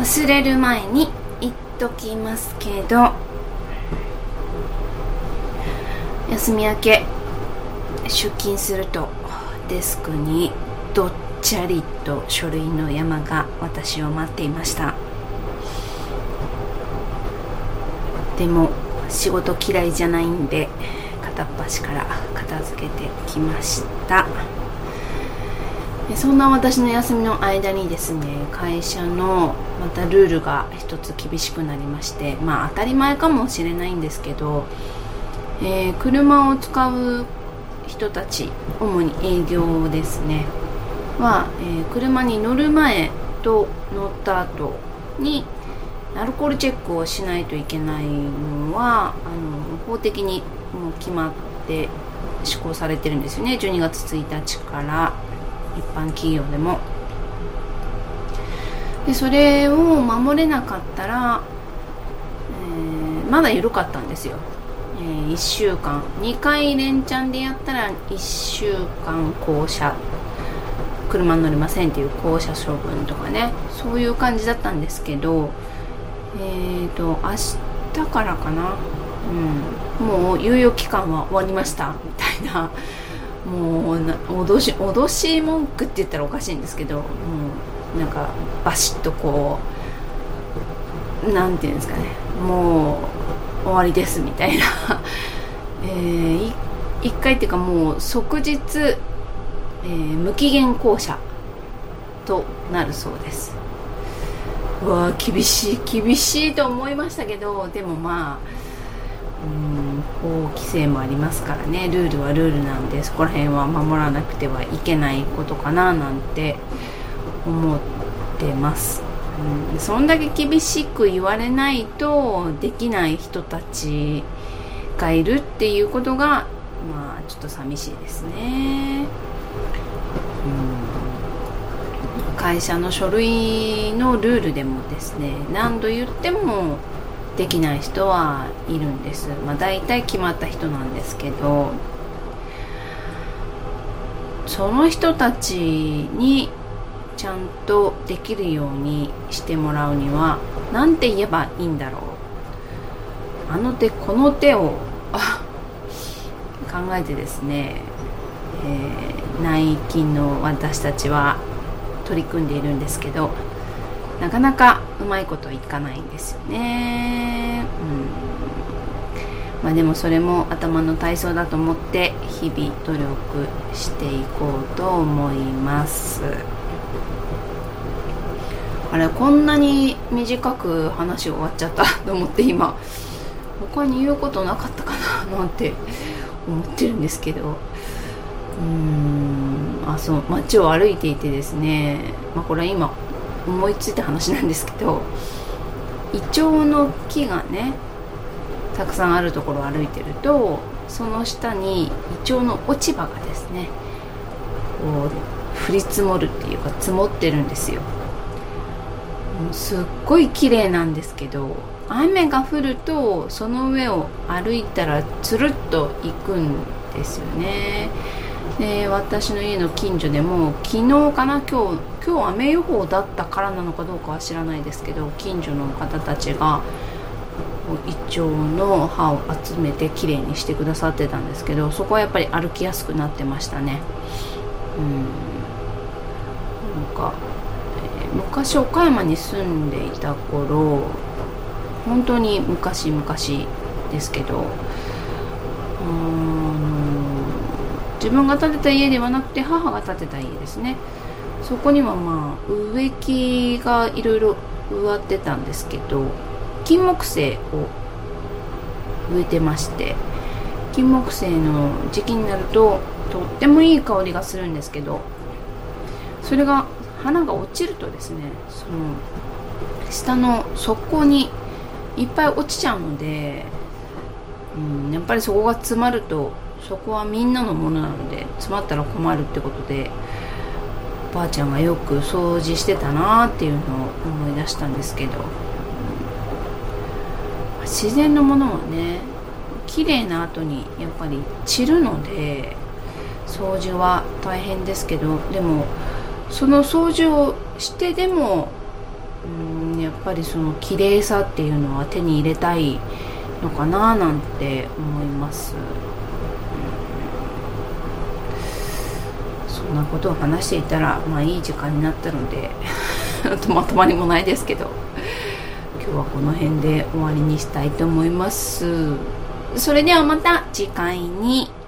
忘れる前に言っときますけど休み明け出勤するとデスクにどっちゃりと書類の山が私を待っていました。でも仕事嫌いじゃないんで片っ端から片付けてきました。そんな私の休みの間にですね会社のまたルールが一つ厳しくなりましてまあ当たり前かもしれないんですけど、えー、車を使う人たち主に営業ですね。は、えー、車に乗る前と乗った後にアルコールチェックをしないといけないのはあの法的にもう決まって施行されてるんですよね。12月1日から。一般企業でも。でそれを守れなかったら、えー、まだ緩かったんですよ、えー、1週間。2回連チャンでやったら1週間降車。車に乗りませんっていう降車処分とかね。そういう感じだったんですけどえっ、ー、と明日からかな。うん。もう猶予期間は終わりました。みたいなもう脅し脅し文句って言ったらおかしいんですけどもうなんかバシッとこうなんていうんですかね。もう終わりですみたいな。えー、一回っていうかもう即日、えー、無期限降車となるそうです。うわ厳しい厳しいと思いましたけどでもまあうん法規制もありますからね。ルールはルールなんでそこら辺は守らなくてはいけないことかななんて思ってます、うん、そんだけ厳しく言われないとできない人たちがいるっていうことがまあちょっと寂しいですね、うん、会社の書類のルールでもですね何度言ってもできない人はいるんです、まあ、大体決まった人なんですけどその人たちにちゃんとできるようにしてもらうには何て言えばいいんだろう。あの手この手を 考えてですね、えー、内勤の私たちは取り組んでいるんですけどなかなかうまいこといかないんですよね。うん。まあでもそれも頭の体操だと思って日々努力していこうと思います。あれこんなに短く話終わっちゃったと思って今他に言うことなかったかななんて思ってるんですけど。うーん。あそう。街を歩いていてですね、まあ、これは今思いついた話なんですけどイチョウの木がねたくさんあるところを歩いてるとその下にイチョウの落ち葉がですねこう降り積もるっていうか積もってるんですよ。すっごい綺麗なんですけど雨が降るとその上を歩いたらつるっと行くんですよね。で私の家の近所でも昨日かな今日今日雨予報だったからなのかどうかは知らないですけど近所の方たちがイチョウの葉を集めてきれいにしてくださってたんですけどそこはやっぱり歩きやすくなってましたね。うん。なんか、えー、昔岡山に住んでいた頃本当に昔々ですけどうん自分が建てた家ではなくて母が建てた家ですね。そこにはまあ植木がいろいろ植わってたんですけど金木犀を植えてまして金木犀の時期になるととってもいい香りがするんですけどそれが花が落ちるとですねその下の側溝にいっぱい落ちちゃうので、うん、やっぱりそこが詰まるとそこはみんなのものなので詰まったら困るってことでばあちゃんがよく掃除してたなっていうのを思い出したんですけど。自然のものはね綺麗な後にやっぱり散るので掃除は大変ですけどでもその掃除をしてでもうんやっぱりその綺麗さっていうのは手に入れたいのかななんて思います、うん、そんなことを話していたらまあいい時間になったので まとまりもないですけど今日はこの辺で終わりにしたいと思います。それではまた次回に。